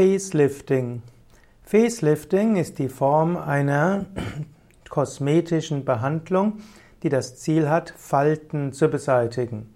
Facelifting. Facelifting ist die Form einer kosmetischen Behandlung, die das Ziel hat, Falten zu beseitigen.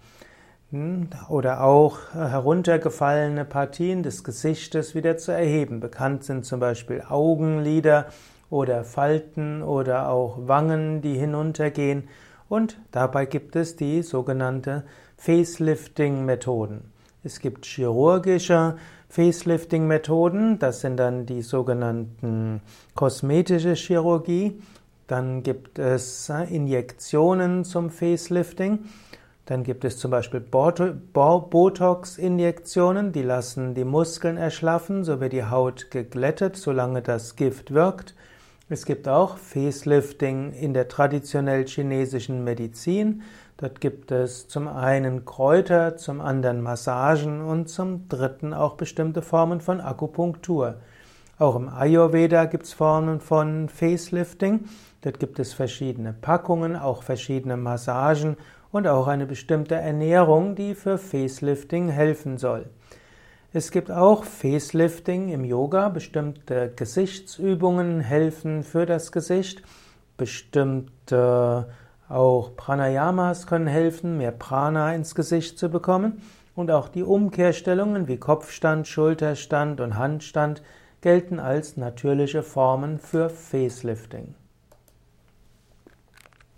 Hm, oder auch heruntergefallene Partien des Gesichtes wieder zu erheben. Bekannt sind zum Beispiel Augenlider oder Falten oder auch Wangen, die hinuntergehen. Und dabei gibt es die sogenannte Facelifting-Methoden. Es gibt chirurgische Facelifting-Methoden, das sind dann die sogenannten kosmetische Chirurgie. Dann gibt es Injektionen zum Facelifting. Dann gibt es zum Beispiel Botox-Injektionen, die lassen die Muskeln erschlaffen, so wird die Haut geglättet, solange das Gift wirkt. Es gibt auch Facelifting in der traditionell chinesischen Medizin. Dort gibt es zum einen Kräuter, zum anderen Massagen und zum dritten auch bestimmte Formen von Akupunktur. Auch im Ayurveda gibt es Formen von Facelifting. Dort gibt es verschiedene Packungen, auch verschiedene Massagen und auch eine bestimmte Ernährung, die für Facelifting helfen soll. Es gibt auch Facelifting im Yoga. Bestimmte Gesichtsübungen helfen für das Gesicht. Bestimmte auch Pranayamas können helfen, mehr Prana ins Gesicht zu bekommen. Und auch die Umkehrstellungen wie Kopfstand, Schulterstand und Handstand gelten als natürliche Formen für Facelifting.